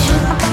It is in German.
Shoot.